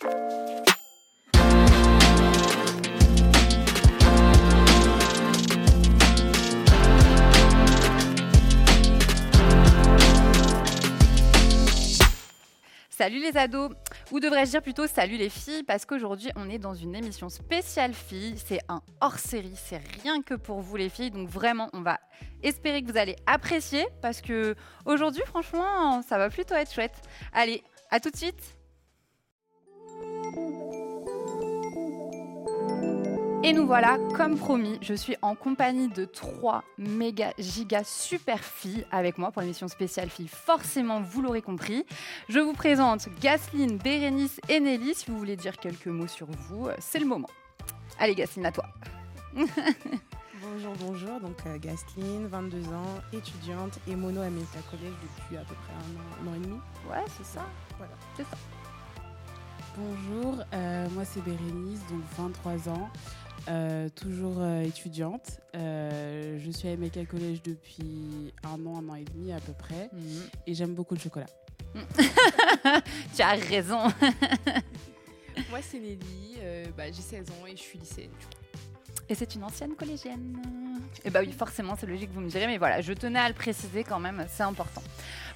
Salut les ados, ou devrais-je dire plutôt salut les filles, parce qu'aujourd'hui on est dans une émission spéciale filles, c'est un hors-série, c'est rien que pour vous les filles, donc vraiment on va espérer que vous allez apprécier, parce que aujourd'hui franchement ça va plutôt être chouette. Allez, à tout de suite Et nous voilà, comme promis, je suis en compagnie de trois méga giga super filles avec moi pour l'émission spéciale filles. Forcément, vous l'aurez compris. Je vous présente Gasline, Bérénice et Nelly. Si vous voulez dire quelques mots sur vous, euh, c'est le moment. Allez, Gasline, à toi. bonjour, bonjour. Donc, euh, Gasline, 22 ans, étudiante et mono à Collège depuis à peu près un an, et demi. Ouais, c'est ça. Voilà. C'est ça. Bonjour, euh, moi c'est Bérénice, donc 23 ans. Euh, toujours euh, étudiante. Euh, je suis à MK Collège depuis un an, un an et demi à peu près. Mhm. Et j'aime beaucoup le chocolat. tu as raison. Moi, c'est Nelly, euh, bah, j'ai 16 ans et je suis lycéenne. Et c'est une ancienne collégienne. Et bah oui, forcément, c'est logique, vous me direz, mais voilà, je tenais à le préciser quand même, c'est important.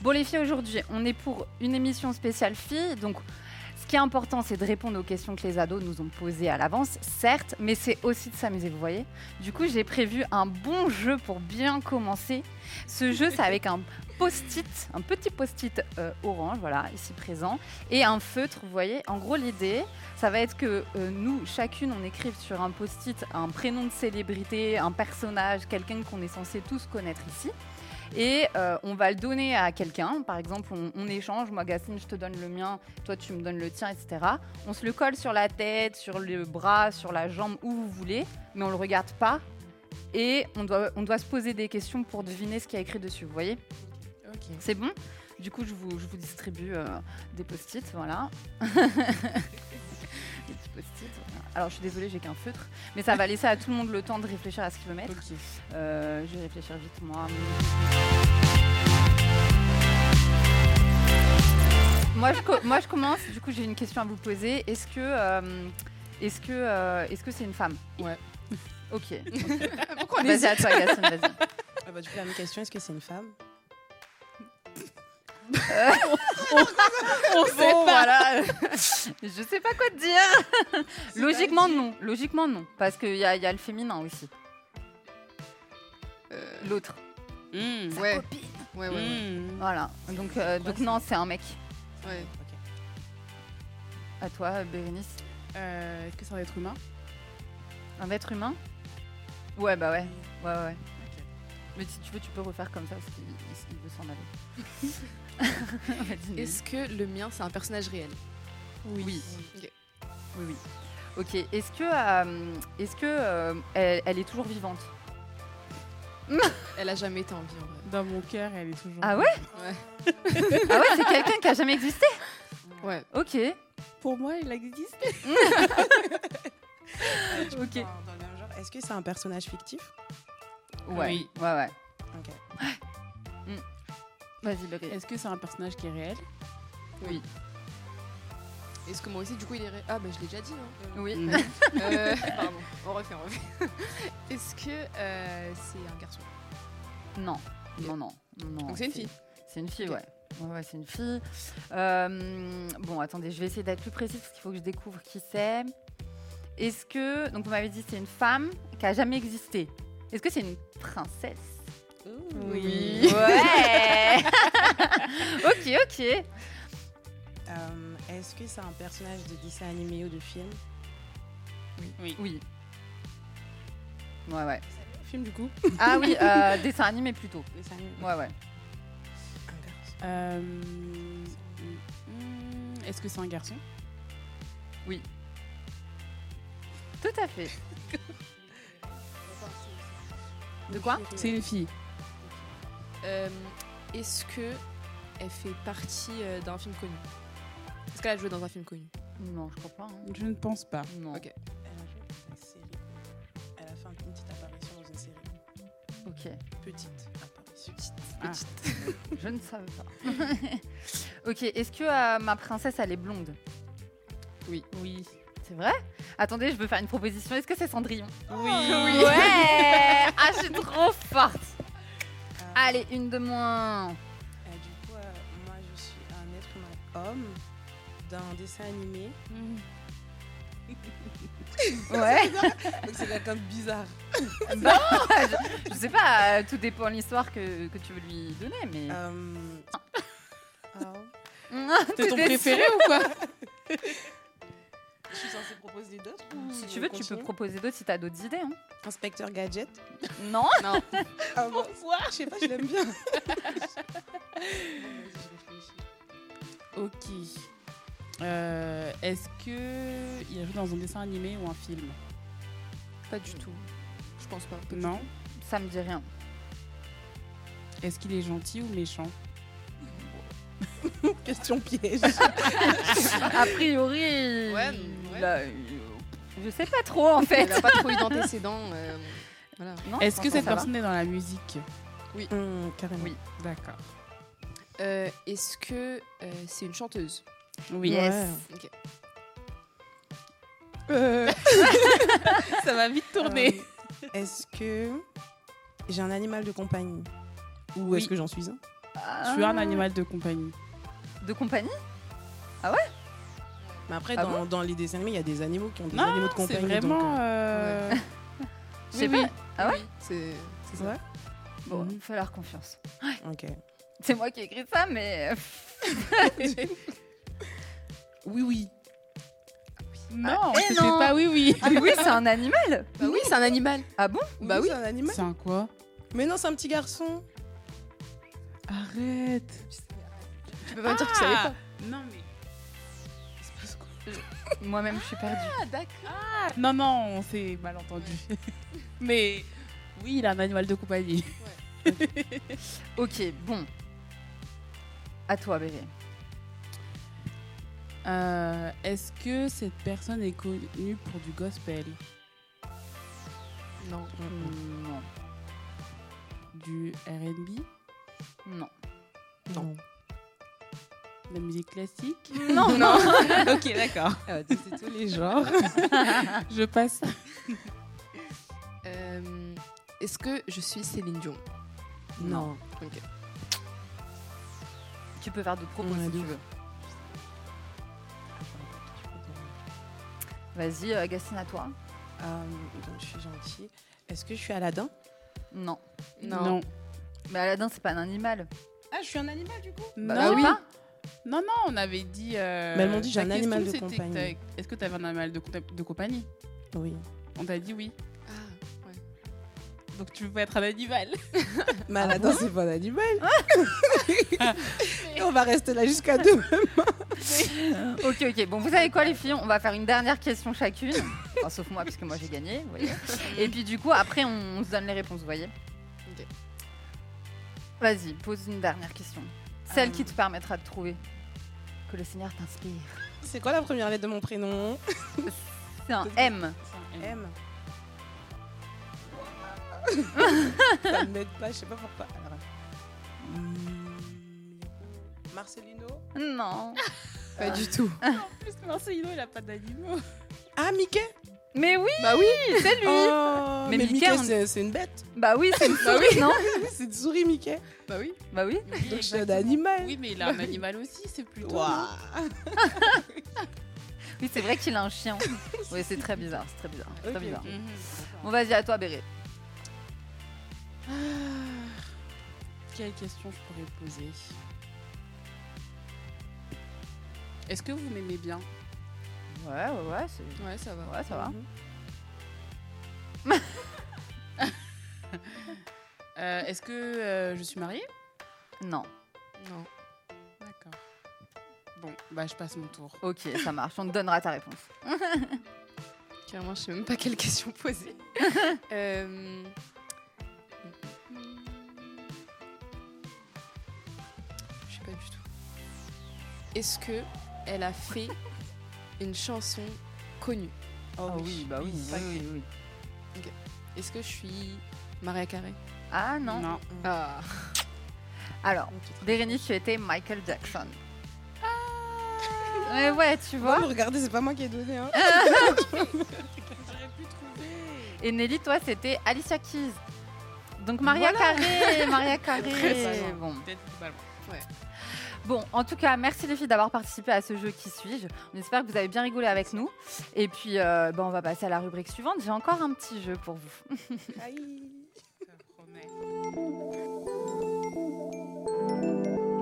Bon, les filles, aujourd'hui, on est pour une émission spéciale filles, donc qui est important, c'est de répondre aux questions que les ados nous ont posées à l'avance, certes, mais c'est aussi de s'amuser, vous voyez. Du coup, j'ai prévu un bon jeu pour bien commencer. Ce jeu, c'est avec un post-it, un petit post-it euh, orange, voilà, ici présent, et un feutre, vous voyez. En gros, l'idée, ça va être que euh, nous, chacune, on écrive sur un post-it un prénom de célébrité, un personnage, quelqu'un qu'on est censé tous connaître ici. Et euh, on va le donner à quelqu'un. Par exemple, on, on échange. Moi, Gastine, je te donne le mien. Toi, tu me donnes le tien, etc. On se le colle sur la tête, sur le bras, sur la jambe, où vous voulez. Mais on le regarde pas. Et on doit, on doit se poser des questions pour deviner ce qu'il y a écrit dessus. Vous voyez? Ok. C'est bon? Du coup, je vous, je vous distribue euh, des post-it. Voilà. post-it. Alors, je suis désolée, j'ai qu'un feutre. Mais ça va laisser à tout le monde le temps de réfléchir à ce qu'il veut mettre. Euh, je vais réfléchir vite, moi. Moi je, moi, je commence. Du coup, j'ai une question à vous poser. Est-ce que, euh, est-ce que, euh, est-ce que c'est une femme? Ouais. Ok. Pourquoi Vas-y à toi, Yacine, vas-y. Ah bah, du coup, la même question, est-ce que c'est une femme? On sait voilà. je sais pas quoi te dire. Logiquement non. Logiquement non, parce qu'il y y a le féminin aussi. Euh, L'autre. Mmh. Ouais. Ouais, ouais, ouais. Mmh. Voilà. Donc, euh, donc non, c'est un mec. ouais. À toi, Bérénice. Euh, Est-ce que c'est un être humain? Un être humain? Ouais, bah ouais. Ouais, ouais. Mais si tu veux, tu peux refaire comme ça parce qu'il il- il veut s'en aller. Est-ce que le mien, c'est un personnage réel? Oui. Oui, Ok. oui. Ok. Est-ce que, euh, est-ce que euh, elle, elle est toujours vivante? Elle a jamais été en vie en vrai. Dans mon cœur, elle est toujours. Ah ouais? Ouais. Ah ouais, c'est quelqu'un qui a jamais existé? Ouais. Ok. Pour moi, il existe. Ok. est-ce que c'est un personnage fictif? Ouais. Oui. Ouais, ouais. Ok. Vas-y. Est-ce que c'est un personnage qui est réel Est-ce que moi aussi, du coup, il est réel Ah, bah je l'ai déjà dit. hein. Oui. Mmh. Euh, pardon, on refait, on refait. Est-ce que euh, c'est un garçon Non. Non, non. non, non. Donc c'est une fille C'est une fille, ouais. Ouais, ouais, c'est une fille. Euh, bon, attendez, je vais essayer d'être plus précise parce qu'il faut que je découvre qui c'est. Est-ce que. Donc, vous m'avez dit c'est une femme qui a jamais existé. Est-ce que c'est une princesse Oui. Ouais Ok, ok. Euh, est-ce que c'est un personnage de dessin animé ou de film Oui. Oui. Ouais, ouais. Film, du coup Ah oui, euh, dessin animé plutôt. Dessin animé. Ouais, ouais. Un garçon. Euh, Est-ce que c'est un garçon? Tout à fait. De quoi? C'est une fille. Euh, Est-ce que elle fait partie euh, d'un film connu? Est-ce qu'elle a joué dans un film connu? Non, je crois pas. hein. Je ne pense pas. Non. Ok. Elle a joué dans une série. Elle a fait une petite apparition dans une série. Ok. Petite apparition. Ah. Je ne savais pas. ok, est-ce que euh, ma princesse, elle est blonde? Oui. C'est vrai? Attendez, je veux faire une proposition. Est-ce que c'est Cendrillon? Oui. Ouais Ah, je suis trop forte Allez, une de moins. euh, du coup, euh, moi, je suis un être humain homme d'un dessin animé. Ouais. Donc c'est quelqu'un de bizarre. Bah, je, je sais pas, euh, tout dépend de l'histoire que, que tu veux lui donner, mais. Euh, ah, C'est ton T'étais préféré ou quoi? je suis censée proposer d'autres ou Si tu veux, tu peux proposer d'autres si t'as d'autres idées. Hein. Inspecteur Gadget. Non Non. Ah bon Je sais pas, je l'aime bien. Ok. Euh, Est-ce que il a joué dans un dessin animé ou un film? Pas du tout. Je pense pas. pas Non. Ça me dit rien. Est-ce qu'il est gentil ou méchant? Question piège. A priori. Ouais, il ouais. a- euh, je sais pas trop en fait. Elle a pas trop eu d'antécédents. euh, voilà. Est-ce que cette personne est dans la musique Hum, carrément. Oui. D'accord. Euh, Est-ce que euh, c'est une chanteuse Oui. Yes. Ok. Euh, Ça va vite tourner. euh, est-ce que j'ai un animal de compagnie Ou Oui. est-ce que j'en suis un? Je suis un animal de compagnie. De compagnie? Mais après, Ah dans, dans les dessins animés, il y a des animaux qui ont des Non, animaux de c'est compagnie. vraiment. donc, euh, euh, Je sais Oui, pas. Ah ouais C'est c'est ça. Ouais Bon, Mhm. faut leur confiance. Ok. C'est moi qui ai écrit ça, mais. Oui, oui. Non, Ah, eh non. pas oui, oui. Ah oui, c'est un animal Bah oui, c'est un animal. Ah bon Bah oui. C'est un animal. C'est un quoi Mais non, c'est un petit garçon. Arrête. Tu peux pas me dire que tu savais pas. Non, mais. Moi-même, je suis perdue. Ah d'accord. Non, non, on s'est mal entendu. mais oui, il a un animal de compagnie. Ok, bon. À toi, bébé. Euh, Est-ce que cette personne est connue pour du gospel? Non. Non. Du RB Non. Non. La musique classique Non, non. Ok, d'accord. Euh, c'est tous les genres. Je passe. Euh, Est-ce que je suis Céline Dion? Non. Ok. Tu peux faire d'autres propos Ouais, si de tu veux. Vas-y, euh, Gastine, à toi. Euh, donc, je suis gentille. Est-ce que je suis Aladdin? Non. Non. Mais Aladdin, c'est pas un animal. Ah, je suis un animal du coup? Non, Bah, oui. pas. Non, non, on avait dit. euh, Mais elles m'ont dit, j'ai un animal de compagnie. Est-ce que tu avais un animal de, compa- de compagnie? Oui. On t'a dit oui. Ah, ouais. Donc tu veux pas être un animal? Mais Aladdin, c'est pas un animal. Et on va rester là jusqu'à demain. Ok, ok. Bon, vous savez quoi, les filles? On va faire une dernière question chacune. Enfin, sauf moi, puisque moi j'ai gagné, vous voyez. Et puis, du coup, après, on, on se donne les réponses, vous voyez. Ok. Vas-y, pose une dernière question. Celle Euh. qui te permettra de trouver que le Seigneur t'inspire. C'est quoi la première lettre de mon prénom C'est un M. M. Ça ne m'aide pas, je sais pas pourquoi. Alors, hmm, Marcelino Non. Pas du tout. En plus, Marcelino, il a pas d'animaux. Ah, Mickey? Mais oui, Bah oui. c'est lui. Oh, Mais Mais, Mickey, Mickey, on- c'est- c'est une bête. Bah oui, c'est une souris, non c'est une souris, Mickey. Bah oui. Bah oui. Oui, Donc je suis un exactement. animal. Oui, mais il a un animal aussi, c'est plutôt. Ouah. Oui, c'est vrai qu'il a un chien. Oui, c'est très bizarre, c'est très bizarre. c'est très bizarre. Mhm. Bon, vas-y, à toi, Béré. Ah, Quelle question je pourrais poser? Est-ce que vous m'aimez bien? Ouais, ouais, ouais, c'est... Ouais, ça va. Ouais, ça va. Mhm. Euh, Est-ce que euh, je suis mariée? Non. Non. D'accord. Bon, bah je passe mon tour. Ok, ça marche. On te donnera ta réponse. Carrément, je sais même pas quelle question poser. Euh, Je sais pas du tout. Est-ce que elle a fait une chanson connue Oh, Ah oui, bah oui. Oui, que- oui. Est-ce que je suis Maria Carey Ah non. Non. Ah. Alors, Bérénice, tu étais Michael Jackson. Mais ouais, tu vois. Bon, regardez, c'est pas moi qui ai donné. Hein. J'aurais pu trouver. Et Nelly, toi, c'était Alicia Keys. Donc Maria Voilà. Carré, Maria Carré. Bon. Bon, en tout cas, merci les filles d'avoir participé à ce jeu qui suis-je. On espère que vous avez bien rigolé avec nous. Et puis, euh, ben, on va passer à la rubrique suivante. J'ai encore un petit jeu pour vous. Aïe. Ça promet.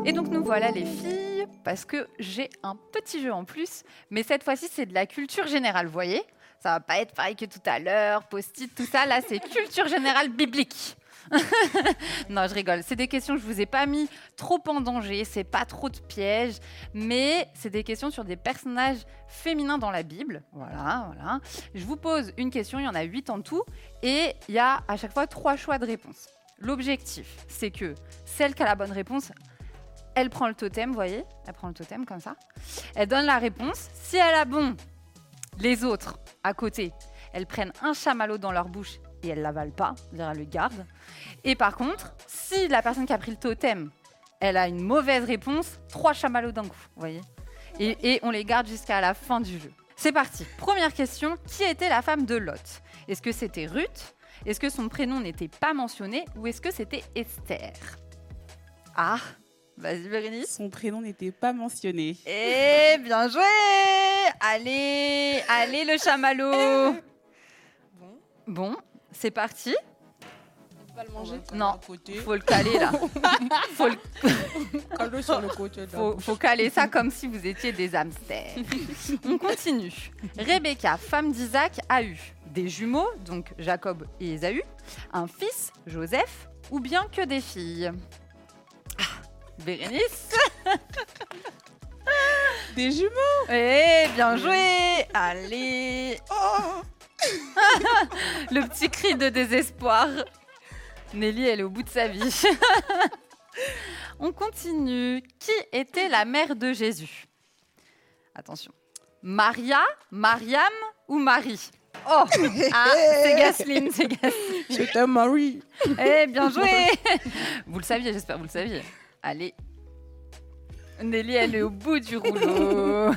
Et donc nous voilà les filles, parce que j'ai un petit jeu en plus, mais cette fois-ci c'est de la culture générale, vous voyez Ça va pas être pareil que tout à l'heure, post-it, tout ça, là c'est culture générale biblique. non, je rigole. C'est des questions que je vous ai pas mis trop en danger, c'est pas trop de pièges, mais c'est des questions sur des personnages féminins dans la Bible. Voilà, voilà. Je vous pose une question, il y en a huit en tout, et il y a à chaque fois trois choix de réponse. L'objectif, c'est que celle qui a la bonne réponse elle prend le totem, vous voyez? Elle prend le totem comme ça. Elle donne la réponse. Si elle a bon, les autres à côté, elles prennent un chamallow dans leur bouche et elles l'avalent pas, elles le gardent. Et par contre, si la personne qui a pris le totem, elle a une mauvaise réponse, trois chamallows d'un coup, vous voyez et, et on les garde jusqu'à la fin du jeu. C'est parti. Première question qui était la femme de Lot? Est-ce que c'était Ruth? Est-ce que son prénom n'était pas mentionné? Ou est-ce que c'était Esther? Ah Vas-y, Bérénice. Son prénom n'était pas mentionné. Eh, bien joué Allez, allez le chamallow Bon, Bon, c'est parti. on peut pas le manger. Non, faut le caler là. faut, le- Calme sur le côté. faut, faut caler ça comme si vous étiez des hamsters. On continue. Rebecca, femme d'Isaac, a eu des jumeaux, donc Jacob et Ésaü, un fils, Joseph, ou bien que des filles. Ah, Bérénice Des jumeaux. Eh, bien joué Allez Oh Le petit cri de désespoir. Nelly, elle est au bout de sa vie. On continue. Qui était la mère de Jésus? Attention. Maria, Mariam ou Marie? Oh Ah, c'est Gasline, c'est Gasline. C'était Marie. Eh, bien joué Vous le saviez, j'espère que vous le saviez. Allez. Nelly, elle est au bout du rouleau.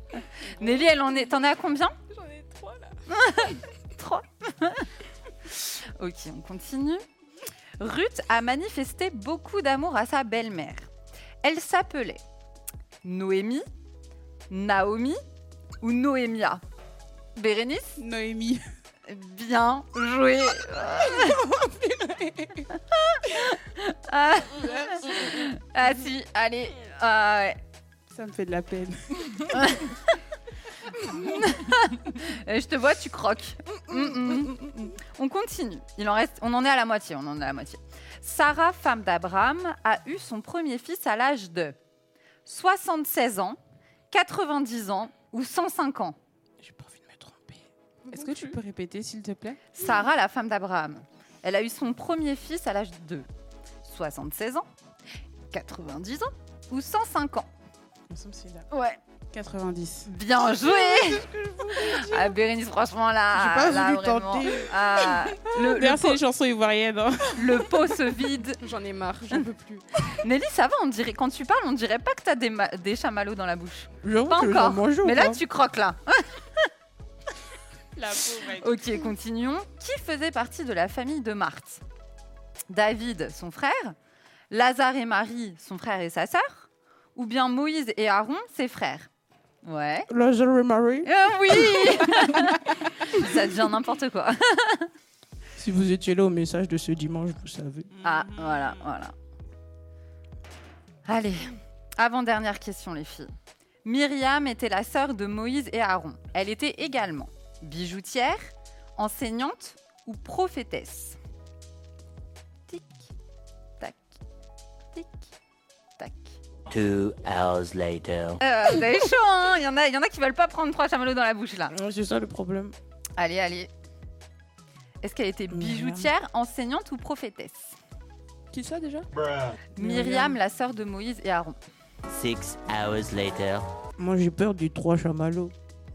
Nelly, elle en est... T'en es à combien? J'en ai trois là. 3. ok, on continue. Ruth a manifesté beaucoup d'amour à sa belle-mère. Elle s'appelait Noémie, Naomi ou Noémia Bérénice Noémie. Bien joué ah. Ah, si, allez. Ah, ouais. Ça me fait de la peine. Euh, Je te vois, tu croques. Mm, mm. On continue. Il en reste, on en est à la moitié. On en est à la moitié. Sarah, femme d'Abraham, a eu son premier fils à l'âge de 76 ans, 90 ans ou 105 ans. J'ai pas envie de me tromper. Est-ce que tu peux répéter, s'il te plaît? Sarah, la femme d'Abraham, elle a eu son premier fils à l'âge de 76 ans, 90 ans ou 105 ans. Il me semble que c'est là. Ouais. 90. Bien joué Ah Bérénice, franchement là, J'ai pas là, voulu vraiment, tenter. ah, le, le, Merci pot, les chansons ivoiriennes. hein. le pot se vide. J'en ai marre, j'en peux plus. Nelly, ça va, on dirait, quand tu parles, on dirait pas que t'as des, ma- des chamallows dans la bouche. J'avoue Pas que encore. mange Mais là, tu croques là. La pauvre. Ok, continuons. Qui faisait partie de la famille de Marthe? David, son frère Lazare et Marie, son frère et sa sœur Ou bien Moïse et Aaron, ses frères Ouais. Marie. Euh, oui Ça devient n'importe quoi. Si vous étiez là au message de ce dimanche, vous savez. Ah, voilà, voilà. Allez, avant-dernière question, les filles. Myriam était la sœur de Moïse et Aaron. Elle était également bijoutière, enseignante ou prophétesse. Two hours later. Euh, vous avez chaud, hein Il y, en a, il y en a qui veulent pas prendre trois chamallows dans la bouche, là. Ouais, C'est ça le problème. Allez, allez. Est-ce qu'elle était bijoutière, enseignante ou prophétesse? Qui ça déjà? Myriam, la sœur de Moïse et Aaron. Six hours later. Moi j'ai peur du trois chamallows.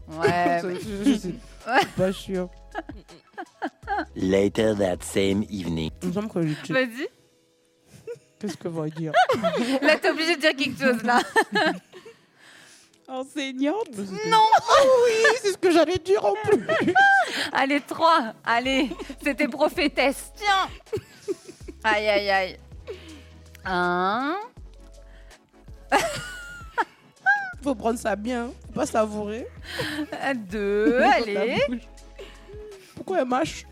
Ouais, mais- Je sais pas sûr. Later that same evening. Il me semble que je- vas-y. Qu'est-ce que va dire Là, t'es obligé de dire quelque chose, là. Enseignante Non Oui, c'est ce que j'allais dire en plus. Allez, trois. Allez, c'était prophétesse. Tiens. Aïe, aïe, aïe. Un. Faut prendre ça bien, faut pas savourer. Deux. Allez. Pourquoi elle mâche?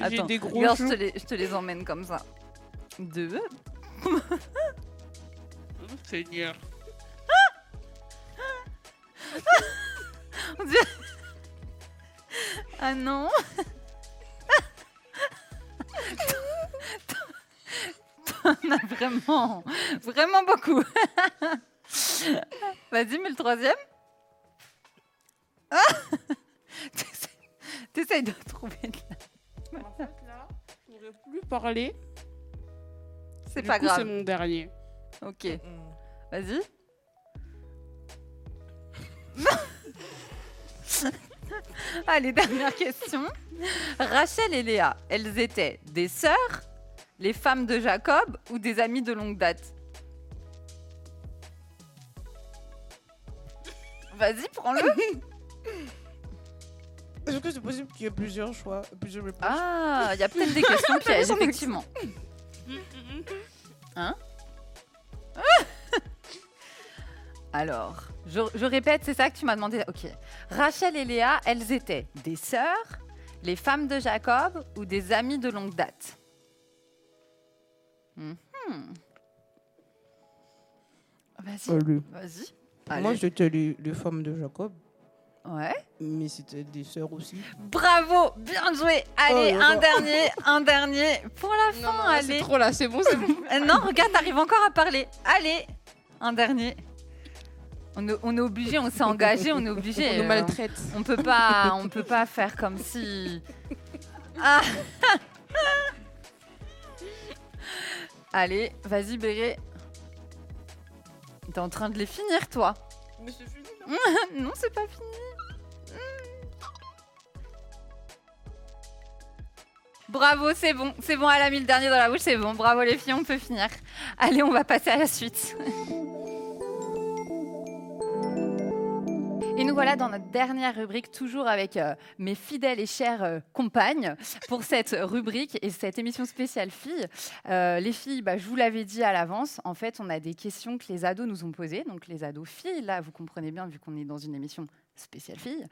Attends, des gros regarde, je joues. te, les, je te les emmène comme ça. Deux. Seigneur. On dirait- Ah non T'en as vraiment, vraiment beaucoup. Vas-y, mais le troisième Ah T'essayes- T'essayes de trouver. de la- En fait, là, je pourrais plus parler. C'est pas coup, C'est grave. mon dernier. Ok, vas-y. Allez, dernière question. Rachel et Léa, elles étaient des sœurs, les femmes de Jacob ou des amies de longue date? Vas-y, prends-le. Est-ce que c'est possible qu'il y ait plusieurs choix, plusieurs réponses? Ah, il y a peut-être des questions pièges, effectivement. Hein Alors, je, je répète, c'est ça que tu m'as demandé. Ok. Rachel et Léa, elles étaient des sœurs, les femmes de Jacob ou des amies de longue date? Mhm. Vas-y, Allez. vas-y. Moi, j'étais les, les femmes de Jacob, Ouais. mais c'était des sœurs aussi. Bravo, bien joué. Allez, Oh, un non. dernier, un dernier pour la fin. Non, non, allez. c'est trop là, c'est bon, c'est bon. Non, regarde, t'arrives encore à parler. Allez, un dernier. On est, on est obligé, on s'est engagé, on est obligé. On nous euh, maltraite. on peut pas, on peut pas faire comme si. Ah. Allez, vas-y, Béré. T'es en train de les finir, toi. Mais c'est fini, non, c'est pas fini. Bravo, c'est bon. C'est bon, elle a mis le dernier dans la bouche, c'est bon. Bravo les filles, on peut finir. Allez, on va passer à la suite. Et nous voilà dans notre dernière rubrique, toujours avec euh, mes fidèles et chères euh, compagnes pour cette rubrique et cette émission spéciale filles. Euh, les filles, bah, je vous l'avais dit à l'avance, en fait, on a des questions que les ados nous ont posées. Donc les ados filles, là, vous comprenez bien vu qu'on est dans une émission spéciale filles.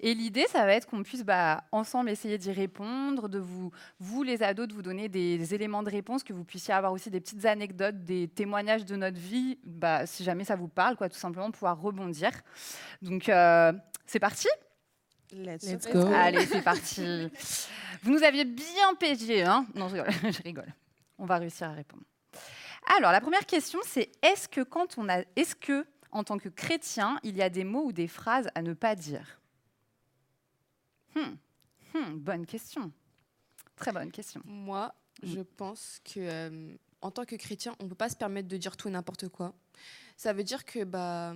Et l'idée, ça va être qu'on puisse bah, ensemble essayer d'y répondre, de vous, vous les ados, de vous donner des, éléments de réponse, que vous puissiez avoir aussi des petites anecdotes, des témoignages de notre vie, bah, si jamais ça vous parle, quoi, tout simplement pouvoir rebondir. Donc euh, c'est parti? Let's, Let's go. Allez, c'est parti. Vous nous aviez bien piégé, hein? Non, je rigole, je rigole. On va réussir à répondre. Alors, la première question, c'est est-ce que quand on a, est-ce que en tant que chrétien, il y a des mots ou des phrases à ne pas dire Hmm. Hmm, Bonne question. Très bonne question. Moi, je pense que euh, en tant que chrétien, on peut pas se permettre de dire tout et n'importe quoi. Ça veut dire que bah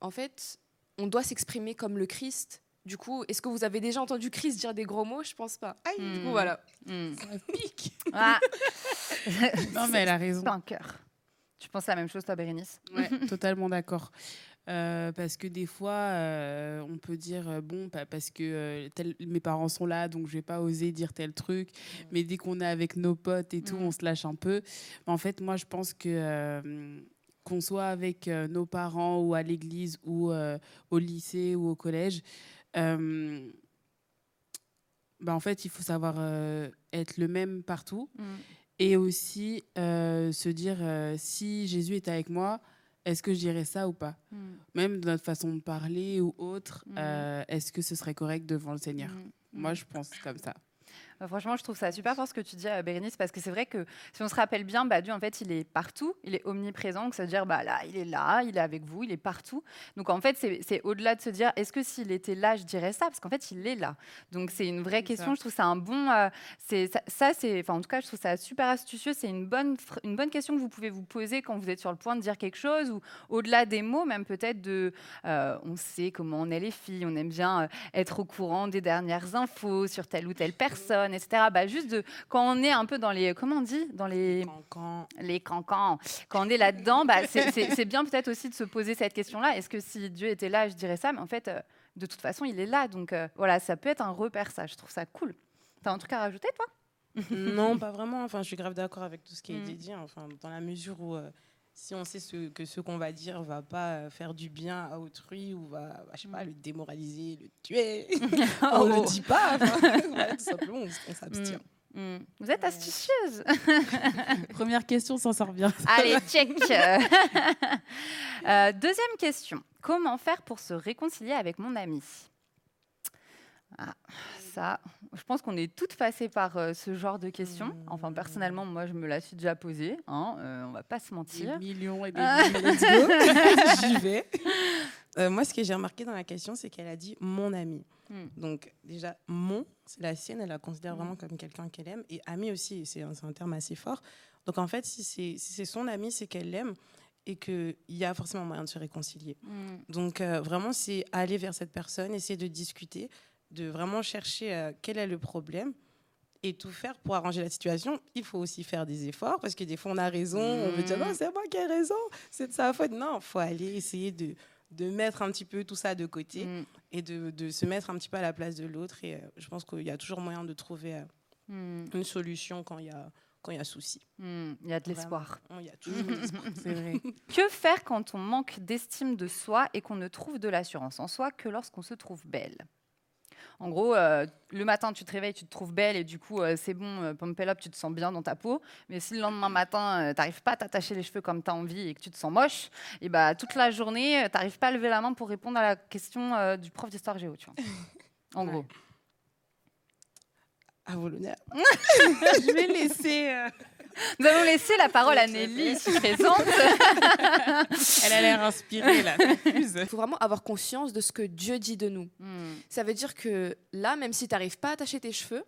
en fait, on doit s'exprimer comme le Christ. Du coup, est-ce que vous avez déjà entendu Christ dire des gros mots? Je pense pas. Aïe, du Hmm. coup, voilà. Hmm. Ça pique. Ah. Non, mais elle a raison. Plein cœur. Tu penses la même chose, toi, Bérénice? Ouais, totalement d'accord. Euh, parce que des fois, euh, on peut dire euh, bon, pa- parce que tel- mes parents sont là, donc je vais pas oser dire tel truc. Mais dès qu'on est avec nos potes et tout, Mm. on se lâche un peu. Mais en fait, moi, je pense que qu'on soit avec nos parents ou à l'église ou au lycée ou au collège, bah, en fait, il faut savoir être le même partout. Hmm. Et aussi euh, se dire euh, si Jésus est avec moi, est-ce que je dirais ça ou pas Hmm. Même de notre façon de parler ou autre, Mhm. euh, est-ce que ce serait correct devant le Seigneur? Hmm. Moi, je pense comme ça. Euh, Franchement, je trouve ça super fort ce que tu dis, euh, Bérénice, parce que c'est vrai que si on se rappelle bien, bah, Dieu, en fait, il est partout, il est omniprésent, donc ça veut dire, bah, là, il est là, il est avec vous, il est partout. Donc, en fait, c'est au-delà de se dire, est-ce que s'il était là, je dirais ça? Parce qu'en fait, il est là. Donc, c'est une vraie question. ça. Je trouve ça un bon. euh, c'est ça, ça, c'est. Enfin, en tout cas, je trouve ça super astucieux. C'est une bonne, une bonne question que vous pouvez vous poser quand vous êtes sur le point de dire quelque chose, ou au-delà des mots, même peut-être de. euh, on sait comment on est les filles, on aime bien être au courant des dernières infos sur telle ou telle personne etc. Bah, juste de, quand on est un peu dans les, comment on dit, dans les, Cancan. les cancans, quand on est là-dedans, bah, c'est- bien peut-être aussi de se poser cette question-là. Est-ce que si Dieu était là, je dirais ça Mais en fait, euh, de toute façon, il est là. Donc euh, voilà, ça peut être un repère, ça. Je trouve ça cool. T'as un truc à rajouter, toi? Non, pas vraiment. Enfin, je suis grave d'accord avec tout ce qui a Mm. été dit. Enfin, dans la mesure où euh, si on sait ce, que ce qu'on va dire va pas faire du bien à autrui ou va, bah, je sais pas, le démoraliser, le tuer, on Oh. le dit pas. Enfin, voilà, tout simplement, on, s'abstient. Hmm. Vous êtes astucieuse. Première question, s'en sort bien. Allez, check. Euh, deuxième question. Comment faire pour se réconcilier avec mon ami Ah, ça, je pense qu'on est toutes passées par euh, ce genre de questions. Enfin, personnellement, moi, je me la suis déjà posée. Hein, euh, on va pas se Des mentir. millions et des Ah. millions. J'y vais. Euh, moi, ce que j'ai remarqué dans la question, c'est qu'elle a dit mon ami. Hmm. Donc, déjà, mon, c'est la sienne, elle la considère Hmm. vraiment comme quelqu'un qu'elle aime. Et ami aussi, c'est un, terme assez fort. Donc, en fait, si c'est si son ami, c'est qu'elle l'aime et qu'il y a forcément moyen de se réconcilier. Donc, euh, vraiment, c'est aller vers cette personne, essayer de discuter, de vraiment chercher euh, quel est le problème et tout faire pour arranger la situation. Il faut aussi faire des efforts parce que des fois, on a raison. On veut dire Mhm. non, c'est moi qui ai raison, c'est de sa faute. Non, il faut aller essayer de, de mettre un petit peu tout ça de côté Hmm. et de, de se mettre un petit peu à la place de l'autre. Et euh, je pense qu'il y a toujours moyen de trouver euh, Hmm. une solution quand il y a, quand il y a souci. Il y a de l'espoir. Il y a toujours de l'espoir. C'est vrai. Que faire quand on manque d'estime de soi et qu'on ne trouve de l'assurance en soi que lorsqu'on se trouve belle? En gros, euh, le matin, tu te réveilles, tu te trouves belle et du coup, euh, c'est bon, euh, pump it up, tu te sens bien dans ta peau. Mais si le lendemain matin, tu n'arrives pas à t'attacher les cheveux comme tu as envie et que tu te sens moche, et bah, toute la journée, tu n'arrives pas à lever la main pour répondre à la question euh, du prof d'histoire géo. Tu vois. En Ouais. gros. À vos l'honneur. Je vais laisser. Nous allons laisser la parole à Nelly, ici présente. Elle a l'air inspirée là. Il faut vraiment avoir conscience de ce que Dieu dit de nous. Hmm. Ça veut dire que là, même si tu n'arrives pas à attacher tes cheveux,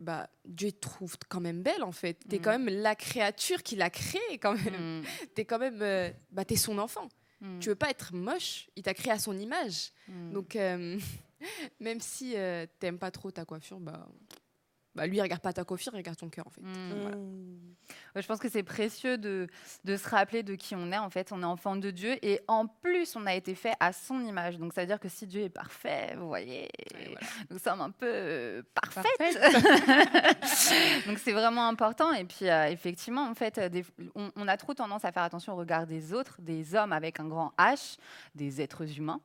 bah, Dieu te trouve quand même belle en fait. Tu es Mm. quand même la créature qu'il a créée quand même. Hmm. Tu es quand même euh, bah, t'es son enfant. Hmm. Tu veux pas être moche, il t'a créé à son image. Hmm. Donc euh, même si euh, t'aimes pas trop ta coiffure, bah, bah lui il regarde pas ta coiffure, il regarde ton cœur en fait. Hmm. Voilà. Mm. Ouais, je pense que c'est précieux de, de se rappeler de qui on est. En fait, on est enfant de Dieu et en plus, on a été fait à son image. Donc, ça veut dire que si Dieu est parfait, vous voyez, nous sommes un peu euh, parfaites. Donc, c'est vraiment important. Et puis, euh, effectivement, en fait, euh, des- on, on a trop tendance à faire attention au regard des autres, des hommes avec un grand H, des êtres humains.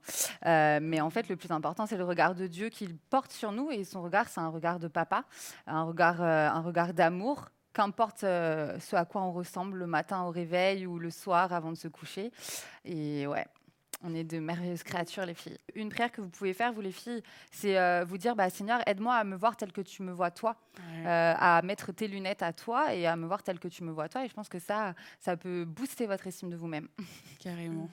Euh, mais en fait, le plus important, c'est le regard de Dieu qu'il porte sur nous. Et son regard, c'est un regard de papa, un regard, euh, un regard d'amour qu'importe euh, ce à quoi on ressemble le matin au réveil ou le soir avant de se coucher. Et ouais. On est de merveilleuses créatures, les filles. Une prière que vous pouvez faire, vous les filles, c'est euh, vous dire bah, Seigneur, aide-moi à me voir tel que tu me vois toi, Ouais. euh, à mettre tes lunettes à toi et à me voir tel que tu me vois toi. Et je pense que ça, ça peut booster votre estime de vous-même. Carrément.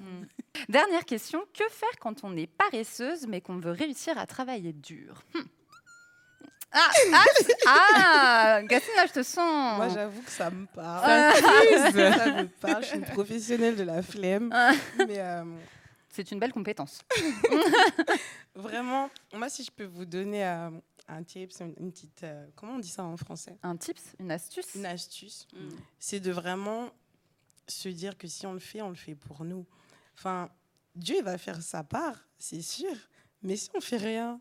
Dernière question que faire quand on est paresseuse mais qu'on veut réussir à travailler dur? Hmm. Ah, ah, ah Gatine, là, je te sens. Moi, j'avoue que ça me parle. Ça me parle. Je suis une professionnelle de la flemme. Ah. Mais euh, C'est une belle compétence. vraiment, moi, si je peux vous donner euh, un tips, une, une petite. euh, comment on dit ça en français? Un tips, une astuce? Une astuce, Mm. c'est de vraiment se dire que si on le fait, on le fait pour nous. Enfin, Dieu il va faire sa part, c'est sûr. Mais si on fait rien,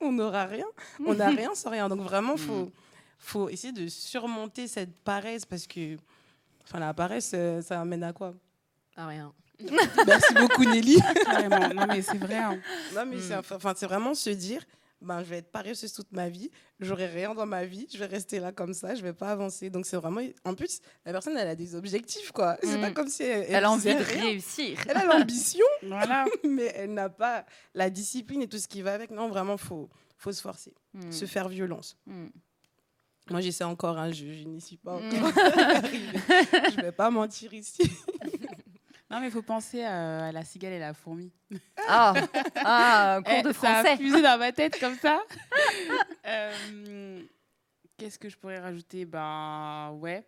on n'aura rien. On n'a rien sans rien. Donc vraiment, faut, faut essayer de surmonter cette paresse parce que, enfin, la paresse, euh, ça amène à quoi? Ah rien. Merci beaucoup Nelly. Carrément. Non, mais c'est vrai. hein. Non, mais Mm. c'est enfin, c'est vraiment se dire, ben, je vais être paresseuse toute ma vie, j'aurai rien dans ma vie, je vais rester là comme ça, je vais pas avancer. Donc c'est vraiment, en plus, la personne elle a des objectifs quoi. C'est Mm. pas comme si elle, Elle a envie de rien. réussir. Elle a l'ambition, Voilà. mais elle n'a pas la discipline et tout ce qui va avec. Non, vraiment, faut, faut se forcer, Mm. se faire violence. Mm. Moi, j'essaie encore, hein, je, je n'y suis pas encore. Je vais pas mentir ici. Non, mais il faut penser à, à la cigale et la fourmi. Ah, ah, cours Eh, de Ça a français. fusé dans ma tête comme ça. Euh, Qu'est-ce que je pourrais rajouter? Ben ouais,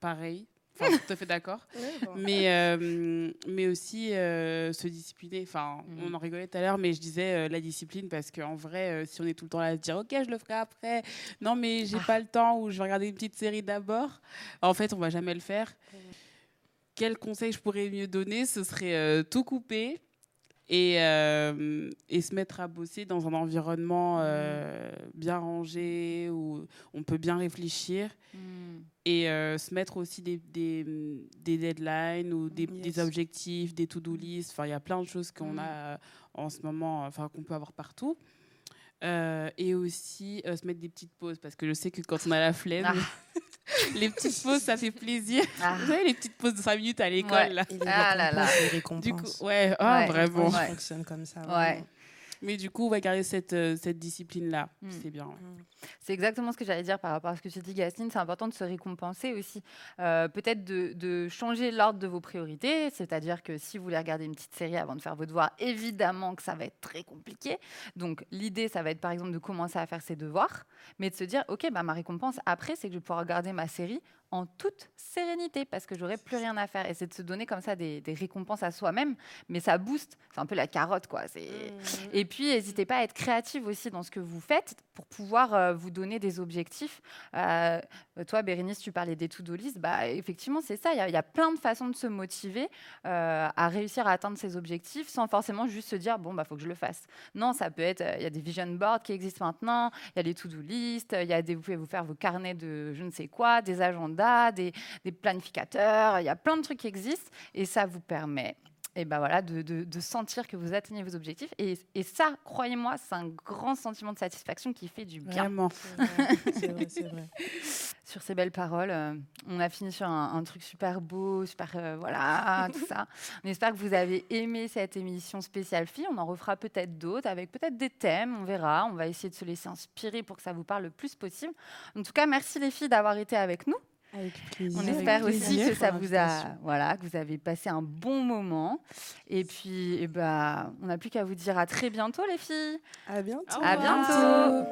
pareil. Enfin, tout à fait d'accord. mais, euh, mais aussi euh, se discipliner. Enfin, Mm. on en rigolait tout à l'heure, mais je disais euh, la discipline parce qu'en vrai, euh, si on est tout le temps là à se dire ok, je le ferai après, non, mais j'ai Ah. pas le temps ou je vais regarder une petite série d'abord, en fait, on va jamais le faire. Quel conseil je pourrais mieux donner Ce serait euh, tout couper. Et, euh, et se mettre à bosser dans un environnement euh, bien rangé où on peut bien réfléchir Hmm. et se mettre aussi des, des, des deadlines ou des, Yes. des objectifs, des to-do lists. Enfin, il y a plein de choses qu'on Mm. a en ce moment, enfin qu'on peut avoir partout. Et aussi se mettre des petites pauses parce que je sais que quand on a la flemme, Ah. Les petites pauses ça fait plaisir. Ah. Vous savez les petites pauses de 5 minutes à l'école Ouais. là. Ah là là. récompenses, les Du coup, récompenses. ouais, ah, Ouais. vraiment. Ouais. je fonctionne comme ça. Ouais. Mais du coup, on va garder cette, euh, cette discipline là. Mm. C'est bien. ouais. C'est exactement ce que j'allais dire par rapport à ce que tu dis, Gastine. C'est important de se récompenser aussi. Euh, Peut-être de, de changer l'ordre de vos priorités. C'est-à-dire que si vous voulez regarder une petite série avant de faire vos devoirs, évidemment que ça va être très compliqué. Donc, l'idée, ça va être par exemple de commencer à faire ses devoirs, mais de se dire OK, bah, ma récompense après, c'est que je vais pouvoir regarder ma série en toute sérénité parce que j'aurai plus rien à faire. Et c'est de se donner comme ça des, des récompenses à soi-même, mais ça booste. C'est un peu la carotte, quoi. C'est. Mm. Et puis, n'hésitez pas à être créative aussi dans ce que vous faites pour pouvoir euh, vous donner des objectifs. Euh, toi, Bérénice, tu parlais des to-do list. Bah, effectivement, c'est ça. Il y a- plein de façons de se motiver euh, à réussir à atteindre ses objectifs sans forcément juste se dire bon, bah, faut que je le fasse. Non, ça peut être. Il y a des vision boards qui existent maintenant. Il y a les to-do list. Il y a des, vous pouvez vous faire vos carnets de je ne sais quoi, des agendas, des, des planificateurs. Il y a plein de trucs qui existent et ça vous permet et ben voilà, de, de- de sentir que vous atteignez vos objectifs. Et, et ça, croyez-moi, c'est un grand sentiment de satisfaction qui fait du bien. Vraiment. C'est vrai, c'est vrai, c'est vrai. Sur ces belles paroles, euh, on a fini sur un, un truc super beau, super euh, voilà, tout ça. On espère que vous avez aimé cette émission spéciale fille. On en refera peut-être d'autres avec peut-être des thèmes, on verra. On va essayer de se laisser inspirer pour que ça vous parle le plus possible. En tout cas, merci les filles d'avoir été avec nous. Avec plaisir. On Avec espère aussi que ça vous a, voilà, que vous avez passé un bon moment. Et puis, eh ben, on n'a plus qu'à vous dire à très bientôt, les filles. À bientôt. À bientôt.